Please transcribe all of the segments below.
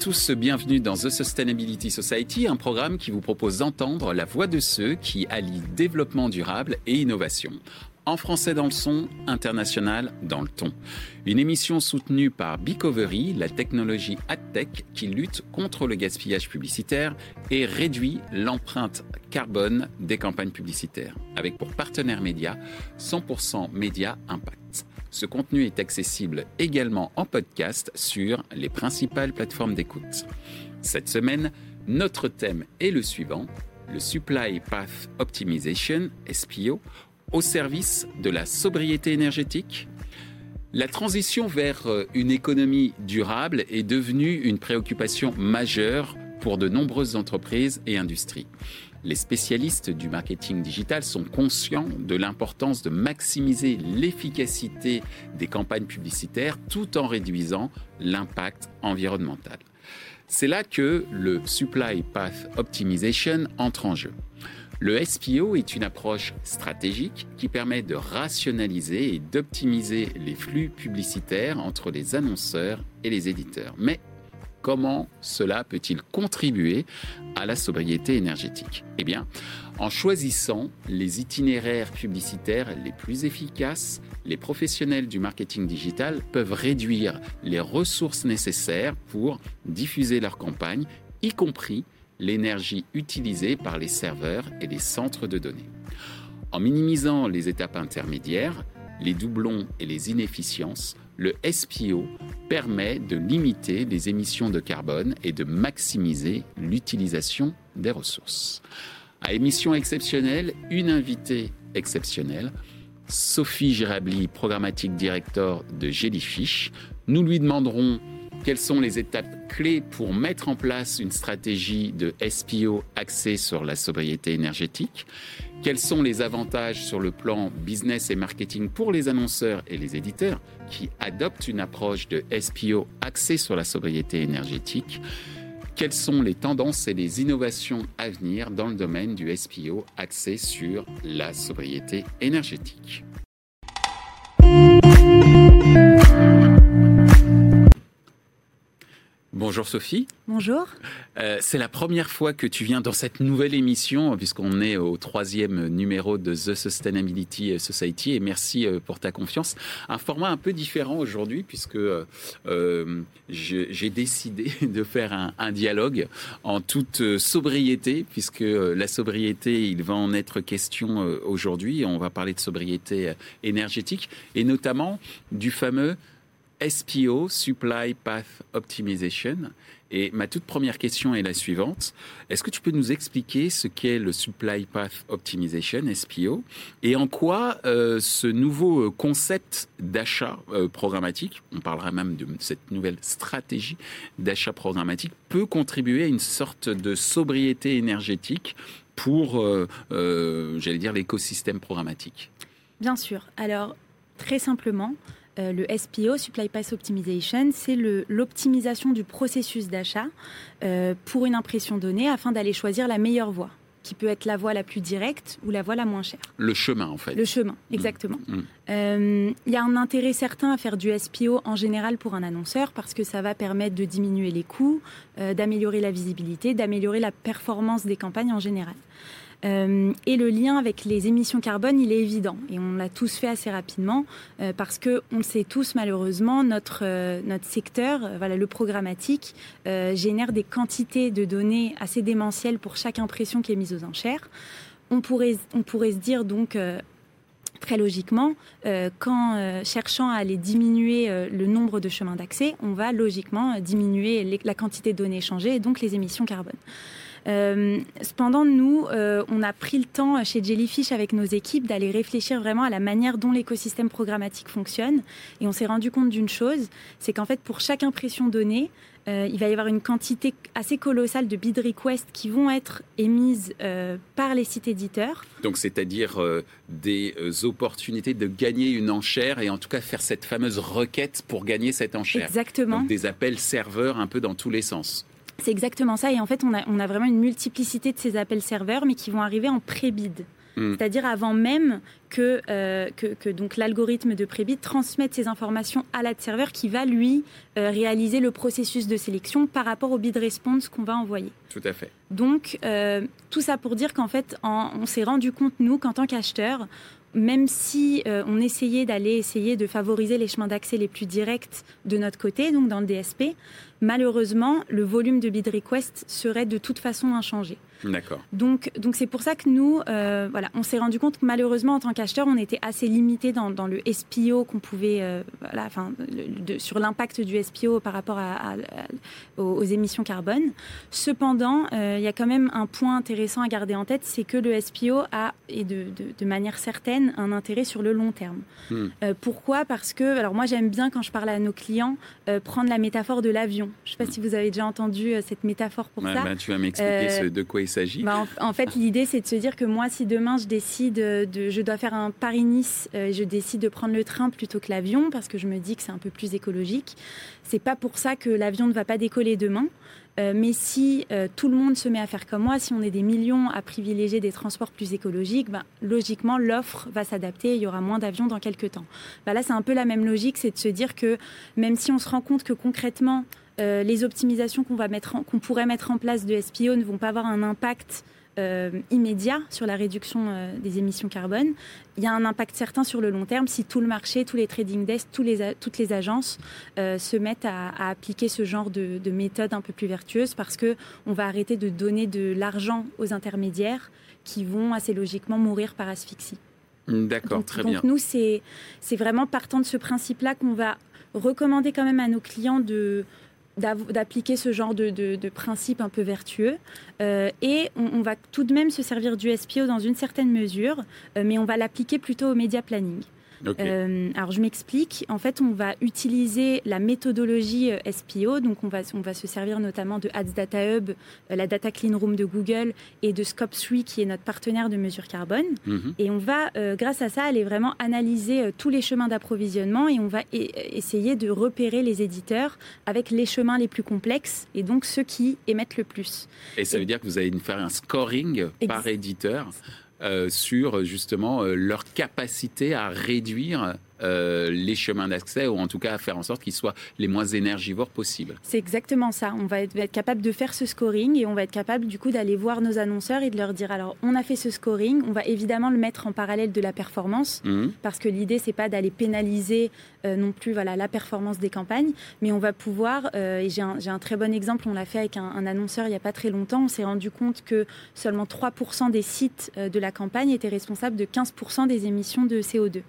Tous, bienvenue dans The Sustainability Society, un programme qui vous propose d'entendre la voix de ceux qui allient développement durable et innovation. En français dans le son, international dans le ton. Une émission soutenue par Bicovery, la technologie AdTech qui lutte contre le gaspillage publicitaire et réduit l'empreinte carbone des campagnes publicitaires, avec pour partenaire média 100% Média Impact. Ce contenu est accessible également en podcast sur les principales plateformes d'écoute. Cette semaine, notre thème est le suivant, le Supply Path Optimization, SPO, au service de la sobriété énergétique. La transition vers euh, une économie durable est devenue une préoccupation majeure pour de nombreuses entreprises et industries. Les spécialistes du marketing digital sont conscients de l'importance de maximiser l'efficacité des campagnes publicitaires tout en réduisant l'impact environnemental. C'est là que le Supply Path Optimization entre en jeu. Le SPO est une approche stratégique qui permet de rationaliser et d'optimiser les flux publicitaires entre les annonceurs et les éditeurs. Comment cela peut-il contribuer à la sobriété énergétique? Eh bien, en choisissant les itinéraires publicitaires les plus efficaces, les professionnels du marketing digital peuvent réduire les ressources nécessaires pour diffuser leur campagne, y compris l'énergie utilisée par les serveurs et les centres de données. En minimisant les étapes intermédiaires, les doublons et les inefficiences, le SPO permet de limiter les émissions de carbone et de maximiser l'utilisation des ressources. À émission exceptionnelle, une invitée exceptionnelle, Sophie Girabli, programmatique director de Jellyfish. Nous lui demanderons quelles sont les étapes clés pour mettre en place une stratégie de SPO axée sur la sobriété énergétique quels sont les avantages sur le plan business et marketing pour les annonceurs et les éditeurs qui adoptent une approche de SPO axée sur la sobriété énergétique? Quelles sont les tendances et les innovations à venir dans le domaine du SPO axé sur la sobriété énergétique? Bonjour Sophie. Bonjour. Euh, c'est la première fois que tu viens dans cette nouvelle émission, puisqu'on est au troisième numéro de The Sustainability Society, et merci euh, pour ta confiance. Un format un peu différent aujourd'hui, puisque euh, j'ai décidé de faire un, un, dialogue en toute sobriété, puisque la sobriété, il va en être question aujourd'hui. On va parler de sobriété énergétique, et notamment du fameux SPO, Supply Path Optimization. Et ma toute première question est la suivante. Est-ce que tu peux nous expliquer ce qu'est le Supply Path Optimization, SPO, et en quoi euh, ce nouveau euh, concept d'achat euh, programmatique, on parlera même de cette nouvelle stratégie d'achat programmatique, peut contribuer à une sorte de sobriété énergétique pour, j'allais dire, l'écosystème programmatique? Bien sûr. Alors, très simplement, euh, le SPO, Supply Path Optimization, c'est l'optimisation du processus d'achat euh, pour une impression donnée afin d'aller choisir la meilleure voie qui peut être la voie la plus directe ou la voie la moins chère. Le chemin, en fait. Le chemin, mmh. exactement. Mmh. Euh, il y a un intérêt certain à faire du SPO en général pour un annonceur parce que ça va permettre de diminuer les coûts, d'améliorer la visibilité, d'améliorer la performance des campagnes en général. Euh, et le lien avec les émissions carbone, il est évident. Et on l'a tous fait assez rapidement euh, parce que on le sait tous malheureusement, notre, euh, notre secteur, voilà, le programmatique, génère des quantités de données assez démentielles pour chaque impression qui est mise aux enchères. On pourrait, on pourrait se dire donc très logiquement, qu'en cherchant à aller diminuer le nombre de chemins d'accès, on va logiquement diminuer la quantité de données échangées et donc les émissions carbone. Euh, cependant, nous, euh, on a pris le temps chez Jellyfish avec nos équipes d'aller réfléchir vraiment à la manière dont l'écosystème programmatique fonctionne. Et on s'est rendu compte d'une chose, c'est qu'en fait, pour chaque impression donnée, euh, il va y avoir une quantité assez colossale de bid requests qui vont être émises par les sites éditeurs. Donc, c'est-à-dire des opportunités de gagner une enchère et en tout cas faire cette fameuse requête pour gagner cette enchère. Exactement. Donc, des appels serveurs un peu dans tous les sens. C'est exactement ça. Et en fait, on a, on a, vraiment une multiplicité de ces appels serveurs, mais qui vont arriver en pré-bid. Hmm. C'est-à-dire avant même que, que, donc l'algorithme de Prebit transmette ces informations à l'ad-serveur qui va lui réaliser le processus de sélection par rapport au bid response qu'on va envoyer. Tout à fait. Donc, tout ça pour dire qu'en fait, on s'est rendu compte, nous, qu'en tant qu'acheteurs, même si euh, on essayait d'aller essayer de favoriser les chemins d'accès les plus directs de notre côté, donc dans le DSP, malheureusement, le volume de bid request serait de toute façon inchangé. D'accord. Donc, donc c'est pour ça que nous, euh, voilà, on s'est rendu compte que malheureusement, en tant qu'acheteur, on était assez limité dans, dans, le SPO qu'on pouvait, euh, voilà, enfin, sur l'impact du SPO par rapport à, aux, émissions carbone. Cependant, euh, il y a quand même un point intéressant à garder en tête, c'est que le SPO a, et de, de, de, manière certaine, un intérêt sur le long terme. Hmm. pourquoi? Parce que, alors moi, j'aime bien quand je parle à nos clients prendre la métaphore de l'avion. Je ne sais pas si vous avez déjà entendu cette métaphore pour ça. Bah, tu vas m'expliquer de quoi il bah, en, fait, l'idée, c'est de se dire que moi, si demain je décide de, je dois faire un Paris-Nice, euh, je décide de prendre le train plutôt que l'avion parce que je me dis que c'est un peu plus écologique. C'est pas pour ça que l'avion ne va pas décoller demain. Euh, mais si euh, tout le monde se met à faire comme moi, si on est des millions à privilégier des transports plus écologiques, ben, logiquement, l'offre va s'adapter et il y aura moins d'avions dans quelques temps. Ben, là, c'est un peu la même logique, c'est de se dire que même si on se rend compte que concrètement, euh, les optimisations qu'on qu'on pourrait mettre en place de SPO ne vont pas avoir un impact euh, immédiat sur la réduction euh, des émissions carbone. Il y a un impact certain sur le long terme si tout le marché, tous les trading desks, tous les, toutes les agences se mettent à, appliquer ce genre de, de méthode un peu plus vertueuse parce que on va arrêter de donner de l'argent aux intermédiaires qui vont assez logiquement mourir par asphyxie. D'accord, très bien. Donc nous, c'est vraiment partant de ce principe-là qu'on va recommander quand même à nos clients de d'appliquer ce genre de, de, principe un peu vertueux. Euh, et on, va tout de même se servir du SPO dans une certaine mesure, euh, mais on va l'appliquer plutôt au média planning. Euh, alors je m'explique. En fait, on va utiliser la méthodologie euh, SPO. Donc on va, on va se servir notamment de Ads Data Hub, euh, la Data Clean Room de Google et de Scope3 qui est notre partenaire de mesure carbone. Mhm. Et on va, grâce à ça, aller vraiment analyser tous les chemins d'approvisionnement et on va essayer de repérer les éditeurs avec les chemins les plus complexes et donc ceux qui émettent le plus. Et ça veut dire que vous allez faire un scoring par éditeur sur justement euh, leur capacité à réduire euh, les chemins d'accès ou en tout cas à faire en sorte qu'ils soient les moins énergivores possibles. C'est exactement ça. On va être, capable de faire ce scoring et on va être capable du coup d'aller voir nos annonceurs et de leur dire alors on a fait ce scoring, on va évidemment le mettre en parallèle de la performance mhm. parce que l'idée c'est pas d'aller pénaliser non plus voilà la performance des campagnes, mais on va pouvoir et j'ai un, très bon exemple, on l'a fait avec un, un, annonceur il y a pas très longtemps, on s'est rendu compte que seulement 3% des sites de la campagne était responsable de 15% des émissions de CO2.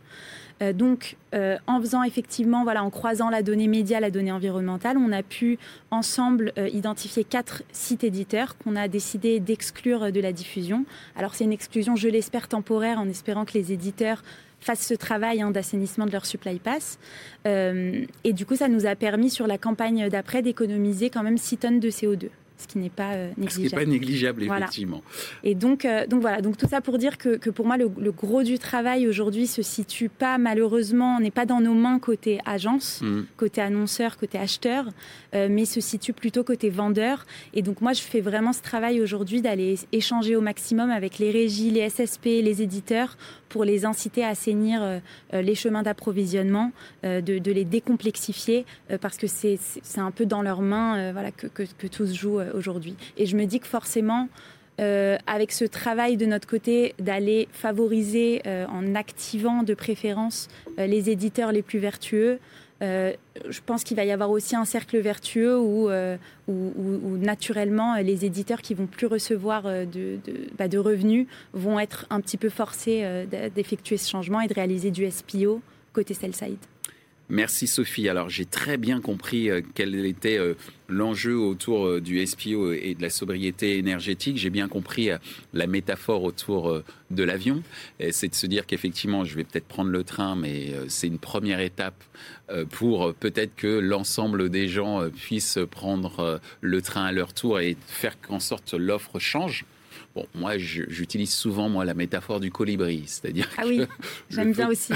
Euh, donc, euh, en faisant effectivement, voilà, en croisant la donnée média, la donnée environnementale, on a pu ensemble euh, identifier quatre sites éditeurs qu'on a décidé d'exclure de la diffusion. Alors, c'est une exclusion, je l'espère, temporaire, en espérant que les éditeurs fassent ce travail hein, d'assainissement de leur supply pass. et du coup, ça nous a permis sur la campagne d'après d'économiser quand même 6 tonnes de CO2 ce qui n'est pas négligeable. Ce qui n'est pas négligeable, effectivement. Et donc, euh, donc voilà, donc tout ça pour dire que, que pour moi, le, gros du travail aujourd'hui se situe pas, malheureusement, n'est pas dans nos mains côté agence, mm. côté annonceur, côté acheteur, euh, mais se situe plutôt côté vendeur. Et donc moi, je fais vraiment ce travail aujourd'hui d'aller échanger au maximum avec les régies, les SSP, les éditeurs pour les inciter à assainir euh, les chemins d'approvisionnement, de, de, les décomplexifier, parce que c'est un peu dans leurs mains voilà, que, que, que tout se joue aujourd'hui. Et je me dis que forcément, euh, avec ce travail de notre côté d'aller favoriser euh, en activant de préférence euh, les éditeurs les plus vertueux, je pense qu'il va y avoir aussi un cercle vertueux où, naturellement les éditeurs qui vont plus recevoir de, bah, de, revenus vont être un petit peu forcés d'effectuer ce changement et de réaliser du SPO côté sell-side. Merci Sophie. Alors j'ai très bien compris euh, quel était euh, l'enjeu autour euh, du SPO et de la sobriété énergétique. J'ai bien compris la métaphore autour de l'avion. C'est de se dire qu'effectivement, je vais peut-être prendre le train, mais c'est une première étape pour peut-être que l'ensemble des gens puissent prendre le train à leur tour et faire qu'en sorte l'offre change. Bon, moi, j'utilise souvent moi la métaphore du colibri, c'est-à-dire ah oui, j'aime bien aussi.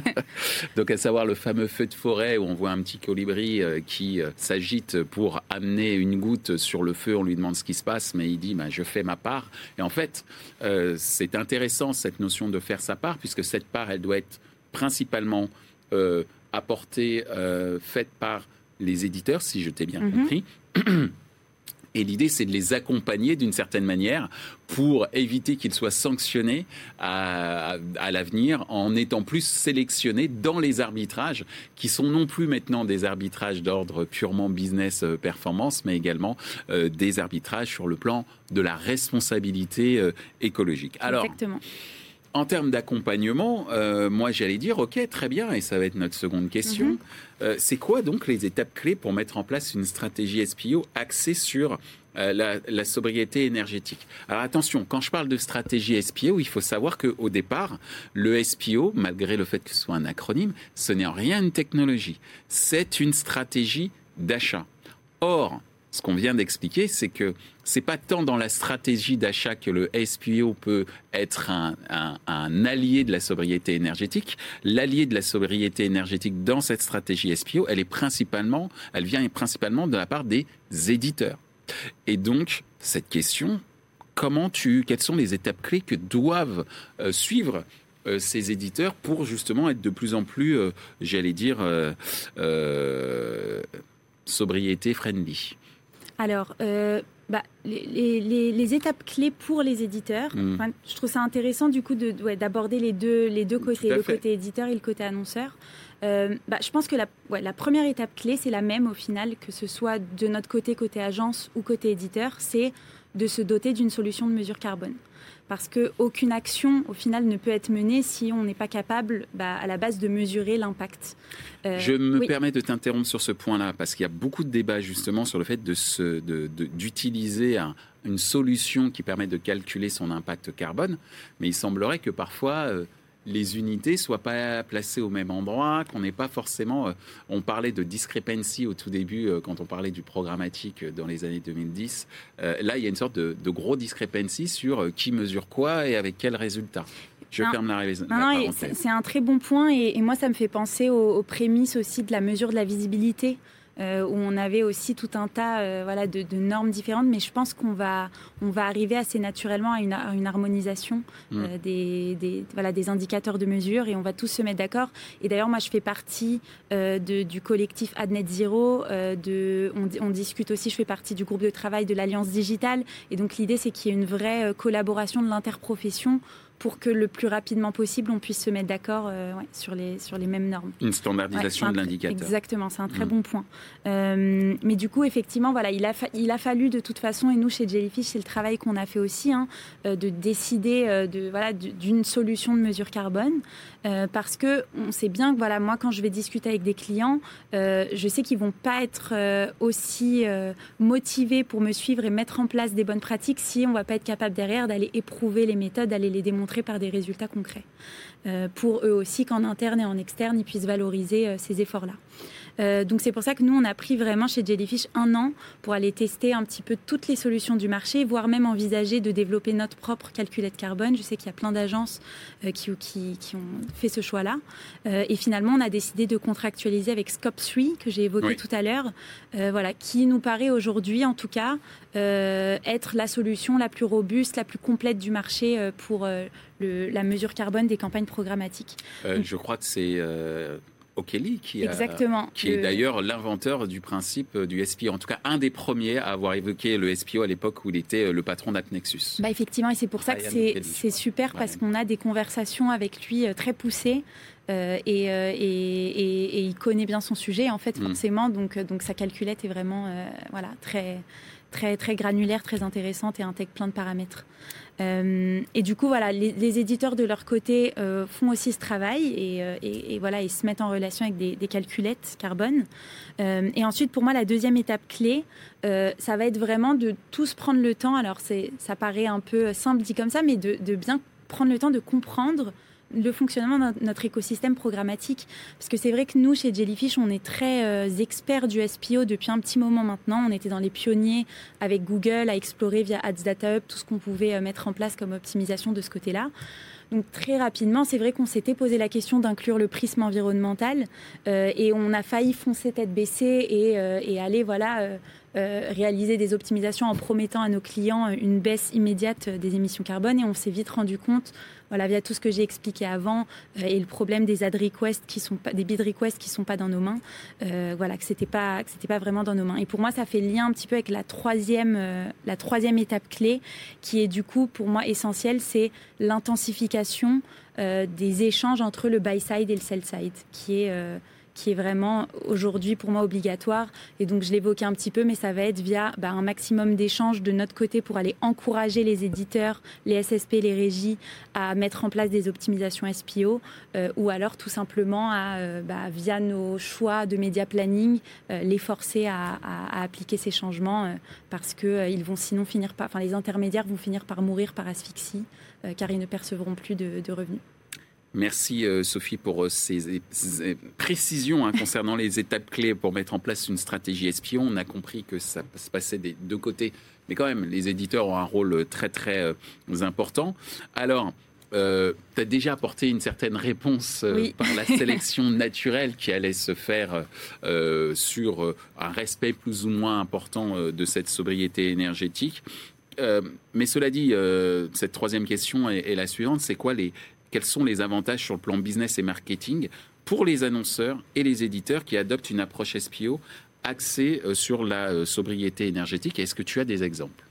Donc, à savoir le fameux feu de forêt où on voit un petit colibri euh, qui euh, s'agite pour amener une goutte sur le feu. On lui demande ce qui se passe, mais il dit bah, je fais ma part. Et en fait, euh, c'est intéressant cette notion de faire sa part, puisque cette part, elle doit être principalement apportée, faite par les éditeurs, si je t'ai bien mhm. compris. Et l'idée, c'est de les accompagner d'une certaine manière pour éviter qu'ils soient sanctionnés à, l'avenir en étant plus sélectionnés dans les arbitrages qui sont non plus maintenant des arbitrages d'ordre purement business euh, performance, mais également euh, des arbitrages sur le plan de la responsabilité euh, écologique. Alors, Exactement. En termes d'accompagnement, euh, moi j'allais dire, ok, très bien, et ça va être notre seconde question. Mhm. Euh, c'est quoi donc les étapes clés pour mettre en place une stratégie SPO axée sur euh, la, sobriété énergétique? Alors attention, quand je parle de stratégie SPO, il faut savoir qu'au départ, le SPO, malgré le fait que ce soit un acronyme, ce n'est en rien une technologie, c'est une stratégie d'achat. Or, ce qu'on vient d'expliquer, c'est que c'est pas tant dans la stratégie d'achat que le SPO peut être un, allié de la sobriété énergétique. L'allié de la sobriété énergétique dans cette stratégie SPO, elle est principalement, elle vient principalement de la part des éditeurs. Et donc, cette question, comment tu, quelles sont les étapes clés que doivent euh, suivre euh, ces éditeurs pour justement être de plus en plus, euh, j'allais dire, sobriété friendly? Alors, euh, bah, les, étapes clés pour les éditeurs, mm. je trouve ça intéressant du coup d'aborder les, deux, les deux côtés, le côté éditeur et le côté annonceur. Euh, bah, je pense que la, la première étape clé, c'est la même au final, que ce soit de notre côté, côté agence ou côté éditeur, c'est de se doter d'une solution de mesure carbone parce qu'aucune action, au final, ne peut être menée si on n'est pas capable, bah, à la base, de mesurer l'impact. Euh, je me permets de t'interrompre sur ce point-là, parce qu'il y a beaucoup de débats justement sur le fait d'utiliser de, une solution qui permet de calculer son impact carbone, mais il semblerait que parfois... Euh, les unités soient pas placées au même endroit, qu'on n'ait pas forcément. Euh, on parlait de discrepancy au tout début euh, quand on parlait du programmatique dans les années 2010. Euh, là, il y a une sorte de, gros discrepancy sur qui mesure quoi et avec quel résultat. Je ferme la, la C'est un très bon point et, moi, ça me fait penser aux prémices aussi de la mesure de la visibilité. Euh, où on avait aussi tout un tas euh, voilà, de, normes différentes. Mais je pense qu'on va, on va arriver assez naturellement à une, une harmonisation mm. euh, des, voilà, des indicateurs de mesure et on va tous se mettre d'accord. Et d'ailleurs, moi, je fais partie de, du collectif AdNet Zero. de, on, on, discute aussi, je fais partie du groupe de travail de l'Alliance Digitale. Et donc, l'idée, c'est qu'il y ait une vraie collaboration de l'interprofession pour que le plus rapidement possible, on puisse se mettre d'accord euh, sur, les, sur les mêmes normes. Une standardisation de l'indicateur. Exactement, c'est un très mm. bon point. Euh, mais du coup, effectivement, voilà, il, a il a fallu de toute façon, et nous chez Jellyfish, c'est le travail qu'on a fait aussi, hein, euh, de décider de, voilà, d'une solution de mesure carbone. Parce que on sait bien que voilà, moi, quand je vais discuter avec des clients, je sais qu'ils vont pas être aussi motivés pour me suivre et mettre en place des bonnes pratiques si on va pas être capable derrière d'aller éprouver les méthodes, d'aller les démontrer par des résultats concrets. Euh, pour eux aussi qu'en interne et en externe, ils puissent valoriser euh, ces efforts-là. Euh, donc c'est pour ça que nous, on a pris vraiment chez Jellyfish un an pour aller tester un petit peu toutes les solutions du marché, voire même envisager de développer notre propre calculette carbone. Je sais qu'il y a plein d'agences qui, qui, qui, ont fait ce choix-là. et finalement, on a décidé de contractualiser avec Scope 3, que j'ai évoqué tout à l'heure, voilà, qui nous paraît aujourd'hui, en tout cas, être la solution la plus robuste, la plus complète du marché pour la mesure carbone des campagnes programmatiques. Euh, je crois que c'est euh, O'Kelly qui, Exactement. qui est d'ailleurs l'inventeur du principe du SPO, en tout cas un des premiers à avoir évoqué le SPO à l'époque où il était euh, le patron d'AppNexus. Bah effectivement, et c'est pour ça que c'est super parce qu'on a des conversations avec lui très poussées. et, et, il connaît bien son sujet en fait mm. forcément donc donc sa calculette est vraiment voilà très très très granulaire très intéressante et intègre plein de paramètres euh, et du coup, voilà, les, éditeurs de leur côté euh, font aussi ce travail euh, et, voilà, ils se mettent en relation avec des, calculettes carbone. et ensuite, pour moi, la deuxième étape clé, ça va être vraiment de tous prendre le temps. Alors, ça paraît un peu simple dit comme ça, mais de, bien prendre le temps de comprendre le fonctionnement de notre écosystème programmatique. Parce que c'est vrai que nous, chez Jellyfish, on est très euh, experts du SPO depuis un petit moment maintenant. On était dans les pionniers avec Google à explorer via Ads Data Hub tout ce qu'on pouvait euh, mettre en place comme optimisation de ce côté-là. Donc très rapidement, c'est vrai qu'on s'était posé la question d'inclure le prisme environnemental euh, et on a failli foncer tête baissée et, aller voilà réaliser des optimisations en promettant à nos clients une baisse immédiate des émissions carbone et on s'est vite rendu compte voilà via tout ce que j'ai expliqué avant euh, et le problème des ad requests qui sont pas des bid requests qui sont pas dans nos mains euh, voilà que c'était pas que c'était pas vraiment dans nos mains. Et pour moi ça fait lien un petit peu avec la troisième la troisième étape clé qui est du coup pour moi essentielle c'est l'intensification des échanges entre le buy side et le sell side qui est qui est vraiment aujourd'hui pour moi obligatoire. Et donc je l'évoquais un petit peu, mais ça va être via bah, un maximum d'échanges de notre côté pour aller encourager les éditeurs, les SSP, les régies à mettre en place des optimisations SPO, euh, ou alors tout simplement à, euh, bah, via nos choix de média planning, euh, les forcer à, appliquer ces changements parce que vont sinon finir par, les intermédiaires vont finir par mourir par asphyxie car ils ne percevront plus de revenus. Merci euh, Sophie pour euh, ces, précisions hein, concernant les étapes clés pour mettre en place une stratégie espion. On a compris que ça se passait des deux côtés, mais quand même, les éditeurs ont un rôle très très euh, important. Alors, tu as déjà apporté une certaine réponse par la sélection naturelle qui allait se faire sur un respect plus ou moins important de cette sobriété énergétique. mais cela dit, cette troisième question est la suivante, c'est quoi les, quels sont les avantages sur le plan business et marketing pour les annonceurs et les éditeurs qui adoptent une approche SPO axée euh, sur la euh, sobriété énergétique Est-ce que tu as des exemples?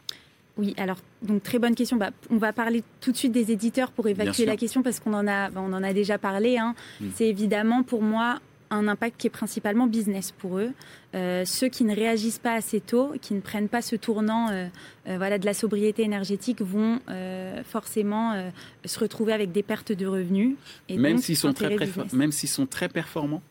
Oui, alors donc très bonne question. Bah, on va parler tout de suite des éditeurs pour évacuer la question parce qu'on en a, bah, on en a déjà parlé. Hein. Hmm. C'est évidemment pour moi un impact qui est principalement business pour eux. Euh, ceux qui ne réagissent pas assez tôt, qui ne prennent pas ce tournant euh, euh, voilà, de la sobriété énergétique vont forcément se retrouver avec des pertes de revenus. Et même s'ils sont, très, même s'ils sont très performants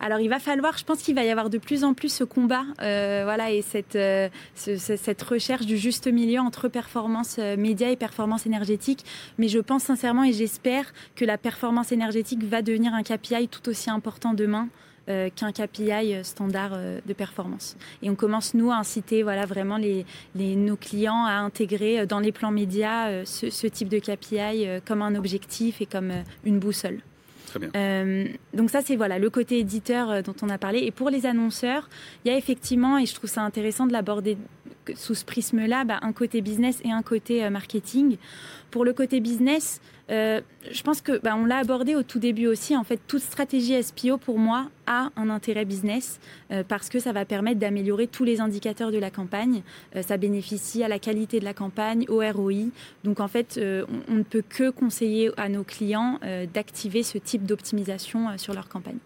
alors il va falloir, je pense qu'il va y avoir de plus en plus ce combat, euh, voilà, et cette, euh, cette recherche du juste milieu entre performance euh, média et performance énergétique. Mais je pense sincèrement et j'espère que la performance énergétique va devenir un KPI tout aussi important demain. qu'un KPI standard de performance. Et on commence, nous, à inciter voilà, vraiment nos clients à intégrer dans les plans médias ce, type de KPI comme un objectif et comme une boussole. Euh, donc ça, c'est voilà le côté éditeur euh, dont on a parlé. Et pour les annonceurs, il y a effectivement, et je trouve ça intéressant de l'aborder sous ce prisme-là, bah, un côté business et un côté euh, marketing. Pour le côté business, euh, je pense que bah, on l'a abordé au tout début aussi. En fait, toute stratégie SPO pour moi a un intérêt business euh, parce que ça va permettre d'améliorer tous les indicateurs de la campagne. Ça bénéficie à la qualité de la campagne, au ROI. Donc en fait, on, ne peut que conseiller à nos clients d'activer ce type d'optimisation sur leur campagne.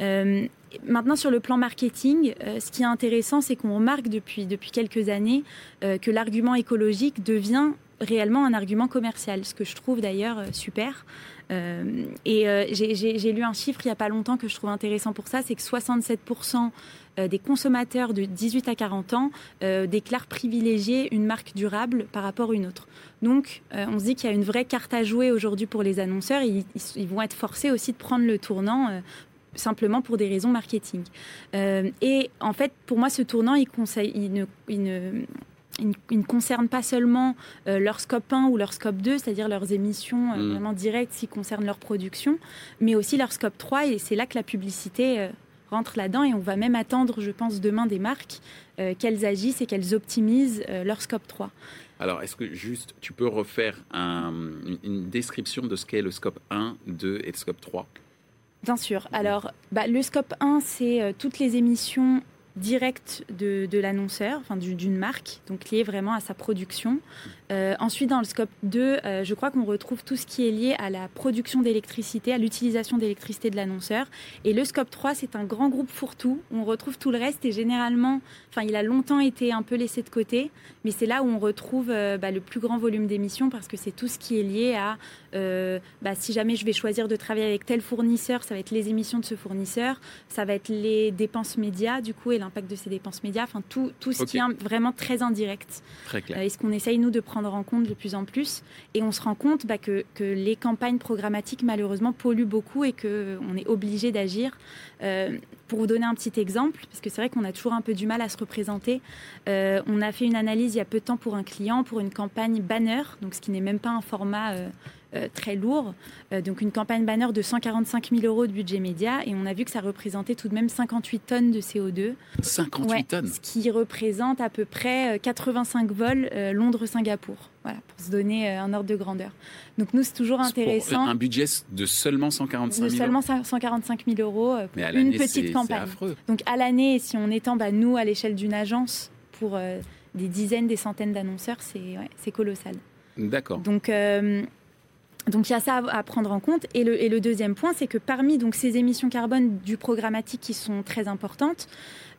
Maintenant, sur le plan marketing, ce qui est intéressant, c'est qu'on remarque depuis, depuis quelques années que l'argument écologique devient réellement un argument commercial, ce que je trouve d'ailleurs euh, super. Euh, et euh, j'ai lu un chiffre il n'y a pas longtemps que je trouve intéressant pour ça, c'est que 67% des consommateurs de 18 à 40 ans déclarent privilégier une marque durable par rapport à une autre. Donc on se dit qu'il y a une vraie carte à jouer aujourd'hui pour les annonceurs. Ils, vont être forcés aussi de prendre le tournant simplement pour des raisons marketing. et en fait, pour moi, ce tournant, il, conseille, il ne, il ne ils, ne concernent pas seulement euh, leur scope 1 ou leur scope 2, c'est-à-dire leurs émissions euh, mm. vraiment directes qui concernent leur production, mais aussi leur scope 3, et c'est là que la publicité euh, rentre là-dedans, et on va même attendre, je pense, demain des marques qu'elles agissent et qu'elles optimisent leur scope 3. Alors, est-ce que juste tu peux refaire une description de ce qu'est le scope 1, 2 et le scope 3 Bien sûr. Alors, bah, le scope 1, c'est toutes les émissions direct de, de l'annonceur, enfin d'une marque, donc lié vraiment à sa production. Euh, ensuite, dans le scope 2, euh, je crois qu'on retrouve tout ce qui est lié à la production d'électricité, à l'utilisation d'électricité de l'annonceur. Et le scope 3, c'est un grand groupe fourre-tout. On retrouve tout le reste et généralement, enfin, il a longtemps été un peu laissé de côté, mais c'est là où on retrouve euh, bah, le plus grand volume d'émissions parce que c'est tout ce qui est lié à bah, si jamais je vais choisir de travailler avec tel fournisseur, ça va être les émissions de ce fournisseur, ça va être les dépenses médias du coup et l'impact de ces dépenses médias, enfin tout, tout ce qui est vraiment très indirect. Très clair. et ce qu'on essaye, nous, de prendre en compte de plus en plus. Et on se rend compte bah, que, les campagnes programmatiques, malheureusement, polluent beaucoup et qu'on est obligé d'agir. pour vous donner un petit exemple, parce que c'est vrai qu'on a toujours un peu du mal à se représenter, on a fait une analyse il y a peu de temps pour un client, pour une campagne banner, donc ce qui n'est même pas un format euh, très lourd. Euh, donc une campagne banner de 145 000 euros de budget média et on a vu que ça représentait tout de même 58 tonnes de CO2. 58 tonnes Ce qui représente à peu près 85 euh, vols Londres-Singapour. Voilà, pour se donner un ordre de grandeur. Donc nous, c'est toujours intéressant. un budget de seulement 145 000 De seulement 145 000 euros pour une petite campagne. Donc à l'année, si on étend, bah, nous, à l'échelle d'une agence, pour des dizaines, des centaines d'annonceurs, c'est colossal. D'accord. Donc, donc il y a ça à prendre en compte. Et le, deuxième point, c'est que parmi ces émissions carbone du programmatique qui sont très importantes,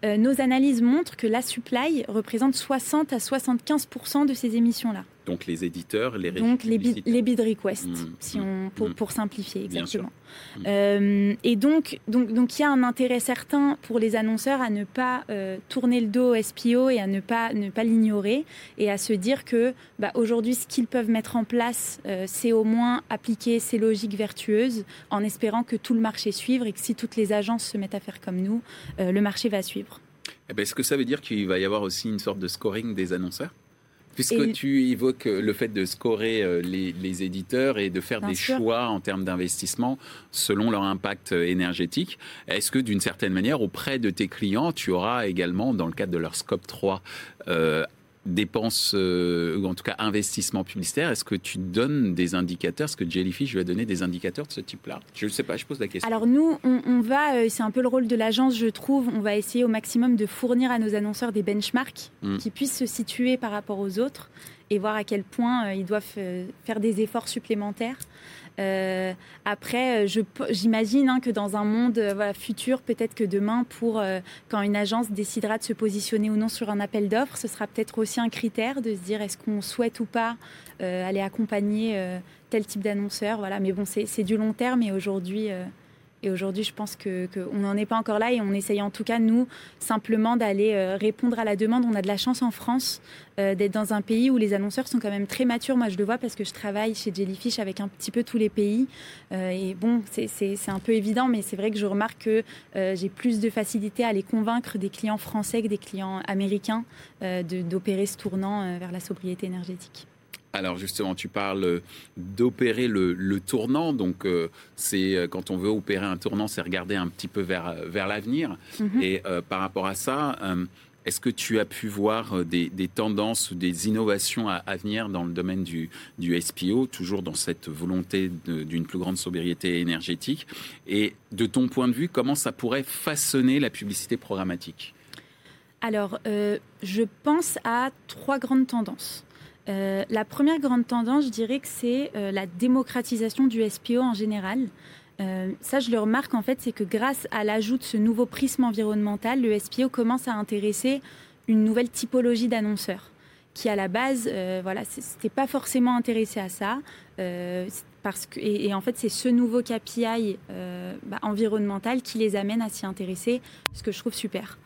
euh, nos analyses montrent que la supply représente 60 à 75% de ces émissions-là. Donc les éditeurs, les Donc les, bid, les bid requests, mmh, si on, mmh, pour, mmh. pour simplifier exactement. Euh, et donc, donc, donc il y a un intérêt certain pour les annonceurs à ne pas euh, tourner le dos au SPO et à ne pas, ne pas l'ignorer et à se dire que bah, aujourd'hui, ce qu'ils peuvent mettre en place, euh, c'est au moins appliquer ces logiques vertueuses en espérant que tout le marché suive et que si toutes les agences se mettent à faire comme nous, le marché va suivre. Eh ben, est-ce que ça veut dire qu'il va y avoir aussi une sorte de scoring des annonceurs? Puisque tu évoques le fait de scorer euh, les, éditeurs et de faire des choix en termes d'investissement selon leur impact énergétique, est-ce que d'une certaine manière, auprès de tes clients, tu auras également, dans le cadre de leur scope 3, dépenses, euh, ou en tout cas investissements publicitaires, est-ce que tu donnes des indicateurs Est-ce que Jellyfish va donner des indicateurs de ce type-là? Je ne sais pas, je pose la question. Alors nous, on, va, euh, c'est un peu le rôle de l'agence, je trouve, on va essayer au maximum de fournir à nos annonceurs des benchmarks hmm. qui puissent se situer par rapport aux autres et voir à quel point euh, ils doivent faire des efforts supplémentaires. Euh, après, euh, j'imagine hein, que dans un monde euh, futur, peut-être que demain, pour quand une agence décidera de se positionner ou non sur un appel d'offres, ce sera peut-être aussi un critère de se dire est-ce qu'on souhaite ou pas aller accompagner tel type d'annonceur. Voilà. Mais bon, c'est du long terme et aujourd'hui et aujourd'hui, je pense qu'on n'en est pas encore là et on essaye en tout cas, nous, simplement d'aller euh, répondre à la demande. On a de la chance en France euh, d'être dans un pays où les annonceurs sont quand même très matures. Moi, je le vois parce que je travaille chez Jellyfish avec un petit peu tous les pays. Euh, et bon, c'est un peu évident, mais c'est vrai que je remarque que j'ai plus de facilité à les convaincre des clients français que des clients américains d'opérer ce tournant vers la sobriété énergétique. Alors justement, tu parles d'opérer le, tournant. Donc euh, c'est euh, quand on veut opérer un tournant, c'est regarder un petit peu vers, vers l'avenir. Mhm. Et euh, par rapport à ça, est-ce que tu as pu voir des, tendances ou des innovations à, venir dans le domaine du, du SPO, toujours dans cette volonté d'une plus grande sobriété énergétique? Et de ton point de vue, comment ça pourrait façonner la publicité programmatique? Alors, je pense à trois grandes tendances. Euh, la première grande tendance, je dirais que c'est euh, la démocratisation du SPO en général. Euh, ça, je le remarque en fait, c'est que grâce à l'ajout de ce nouveau prisme environnemental, le SPO commence à intéresser une nouvelle typologie d'annonceurs qui à la base, voilà, c'était pas forcément intéressé à ça. parce que, et, en fait, c'est ce nouveau KPI bah, environnemental qui les amène à s'y intéresser, ce que je trouve super.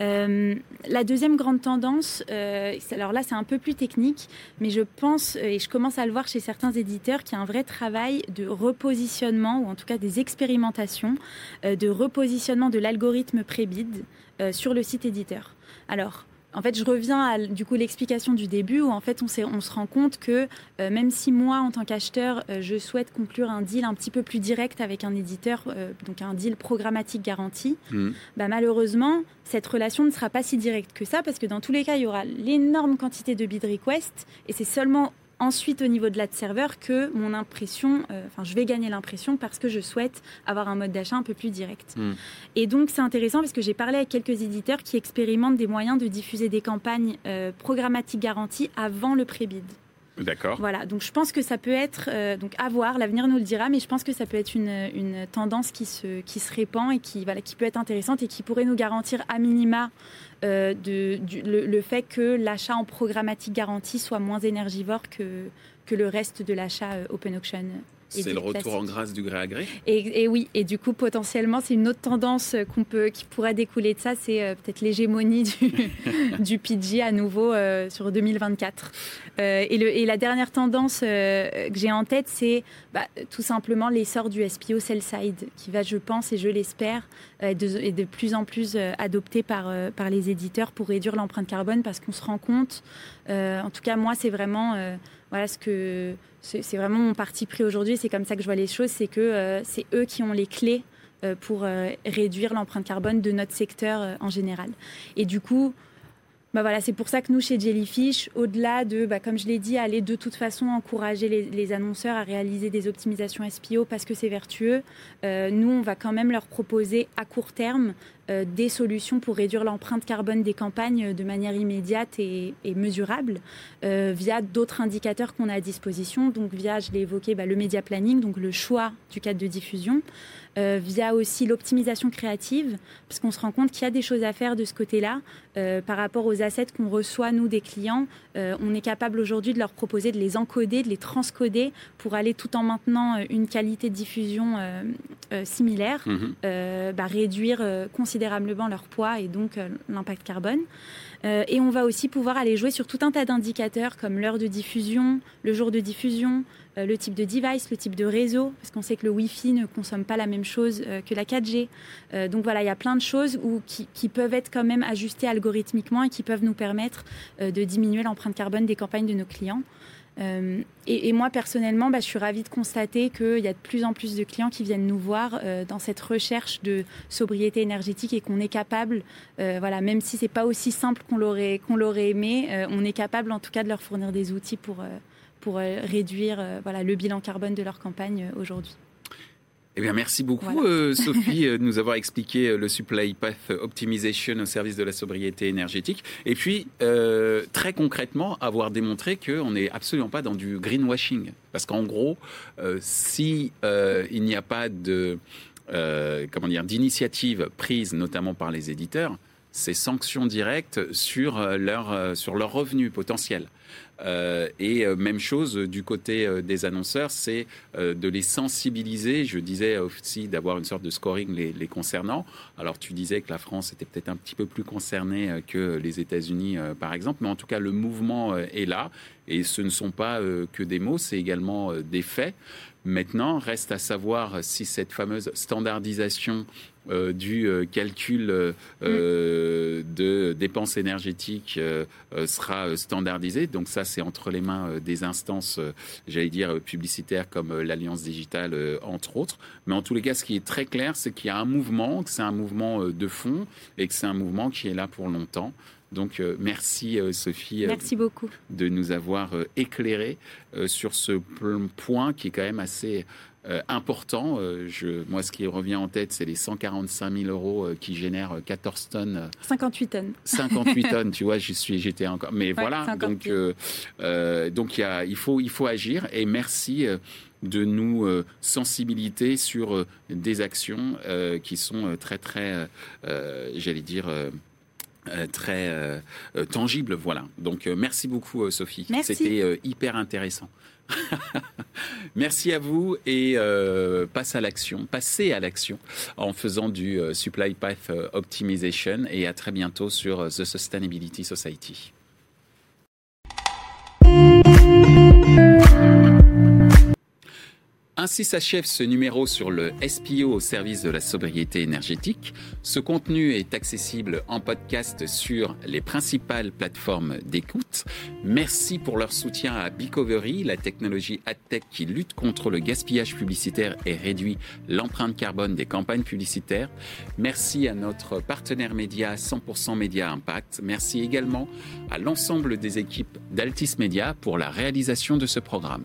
Euh, la deuxième grande tendance, euh, alors là c'est un peu plus technique, mais je pense, euh, et je commence à le voir chez certains éditeurs, qu'il y a un vrai travail de repositionnement, ou en tout cas des expérimentations, de repositionnement de l'algorithme pré-bid sur le site éditeur. Alors, en fait, je reviens à du coup l'explication du début où en fait on, on se rend compte que euh, même si moi en tant qu'acheteur euh, je souhaite conclure un deal un petit peu plus direct avec un éditeur, euh, donc un deal programmatique garanti, mmh. bah, malheureusement cette relation ne sera pas si directe que ça parce que dans tous les cas il y aura l'énorme quantité de bid requests et c'est seulement ensuite au niveau de l'ad serveur que mon impression, euh, enfin je vais gagner l'impression parce que je souhaite avoir un mode d'achat un peu plus direct. Hmm. Et donc c'est intéressant parce que j'ai parlé avec quelques éditeurs qui expérimentent des moyens de diffuser des campagnes euh, programmatiques garanties avant le pré-bid. D'accord. Voilà, donc je pense que ça peut être, euh, donc à voir, l'avenir nous le dira, mais je pense que ça peut être une, tendance qui se, répand et qui, peut être intéressante et qui pourrait nous garantir à minima euh, le, fait que l'achat en programmatique garantie soit moins énergivore que, que le reste de l'achat euh, open auction C'est le retour en grâce du gré à gré. Et, oui, et du coup potentiellement c'est une autre tendance qu'on peut, qui pourrait découler de ça, c'est peut-être l'hégémonie du, du PG à nouveau sur 2024. Et, le, et, la dernière tendance que j'ai en tête, c'est bah, tout simplement l'essor du SPO sell side, qui va, je pense et je l'espère, être de, de, plus en plus adopté par, par les éditeurs pour réduire l'empreinte carbone, parce qu'on se rend compte, en tout cas moi c'est vraiment voilà ce que c'est vraiment mon parti pris aujourd'hui. C'est comme ça que je vois les choses. C'est que euh, c'est eux qui ont les clés euh, pour euh, réduire l'empreinte carbone de notre secteur en général. Et du coup, bah voilà, c'est pour ça que nous, chez Jellyfish, au-delà de, bah, comme je l'ai dit, aller de toute façon encourager les, annonceurs à réaliser des optimisations SPO parce que c'est vertueux, nous, on va quand même leur proposer à court terme euh, des solutions pour réduire l'empreinte carbone des campagnes de manière immédiate et, mesurable euh, via d'autres indicateurs qu'on a à disposition. Donc via, je l'ai évoqué, bah, le média planning, donc le choix du cadre de diffusion, euh, via aussi l'optimisation créative, parce qu'on se rend compte qu'il y a des choses à faire de ce côté-là par rapport aux assets qu'on reçoit, nous, des clients. on est capable aujourd'hui de leur proposer de les encoder, de les transcoder pour aller tout en maintenant une qualité de diffusion similaire, mmh bah, réduire considérablement leur poids et donc euh, l'impact carbone. Euh, et on va aussi pouvoir aller jouer sur tout un tas d'indicateurs comme l'heure de diffusion, le jour de diffusion, euh, le type de device, le type de réseau, parce qu'on sait que le Wi-Fi ne consomme pas la même chose que la 4G. donc voilà, il y a plein de choses qui, peuvent être quand même ajustées algorithmiquement et qui peuvent nous permettre de diminuer l'empreinte carbone des campagnes de nos clients. Euh, et, moi, personnellement, bah, je suis ravie de constater qu'il y a de plus en plus de clients qui viennent nous voir euh, dans cette recherche de sobriété énergétique et qu'on est capable, euh, voilà, même si c'est pas aussi simple qu'on l'aurait aimé, on est capable en tout cas de leur fournir des outils pour pour réduire voilà le bilan carbone de leur campagne aujourd'hui. Eh bien, merci beaucoup, euh, Sophie, euh, de nous avoir expliqué euh, le Supply Path Optimization au service de la sobriété énergétique. Et puis, très concrètement, avoir démontré qu'on n'est absolument pas dans du greenwashing. Parce qu'en gros, si il n'y a pas de comment dire d'initiative prise, notamment par les éditeurs, c'est sanctions directes sur leur sur leurs revenus potentiels. Euh, et euh, même chose du côté euh, des annonceurs, c'est de les sensibiliser. Je disais aussi d'avoir une sorte de scoring les, concernant. Alors tu disais que la France était peut-être un petit peu plus concernée que les États-Unis, par exemple, mais en tout cas le mouvement est là. Et ce ne sont pas que des mots, c'est également des faits. Maintenant, reste à savoir si cette fameuse standardisation euh, du euh, calcul euh, mm. de dépenses énergétiques sera standardisée. Donc ça, c'est entre les mains des instances, j'allais dire, publicitaires comme l'Alliance digitale, entre autres. Mais en tous les cas, ce qui est très clair, c'est qu'il y a un mouvement, que c'est un mouvement de fond et que c'est un mouvement qui est là pour longtemps. Donc merci Sophie merci beaucoup. de nous avoir éclairé sur ce point qui est quand même assez euh, important. Euh, je, moi, ce qui revient en tête, c'est les 145 000 euros euh, qui génèrent 14 tonnes. 58 tonnes. 58 tonnes, tu vois, j'y suis, j'étais encore. Mais voilà, donc, donc y a, il, faut, il faut agir. Et merci de nous sensibiliser sur des actions qui sont très, très, j'allais dire, très tangibles. Voilà. Donc, merci beaucoup, Sophie. C'était hyper intéressant. Merci à vous et euh, passe à l'action, passez à l'action en faisant du euh, Supply Path euh, Optimization et à très bientôt sur The Sustainability Society. Ainsi s'achève ce numéro sur le SPO au service de la sobriété énergétique. Ce contenu est accessible en podcast sur les principales plateformes d'écoute. Merci pour leur soutien à Bicovery, la technologie AdTech qui lutte contre le gaspillage publicitaire et réduit l'empreinte carbone des campagnes publicitaires. Merci à notre partenaire média 100% Média Impact. Merci également à l'ensemble des équipes d'Altis Media pour la réalisation de ce programme.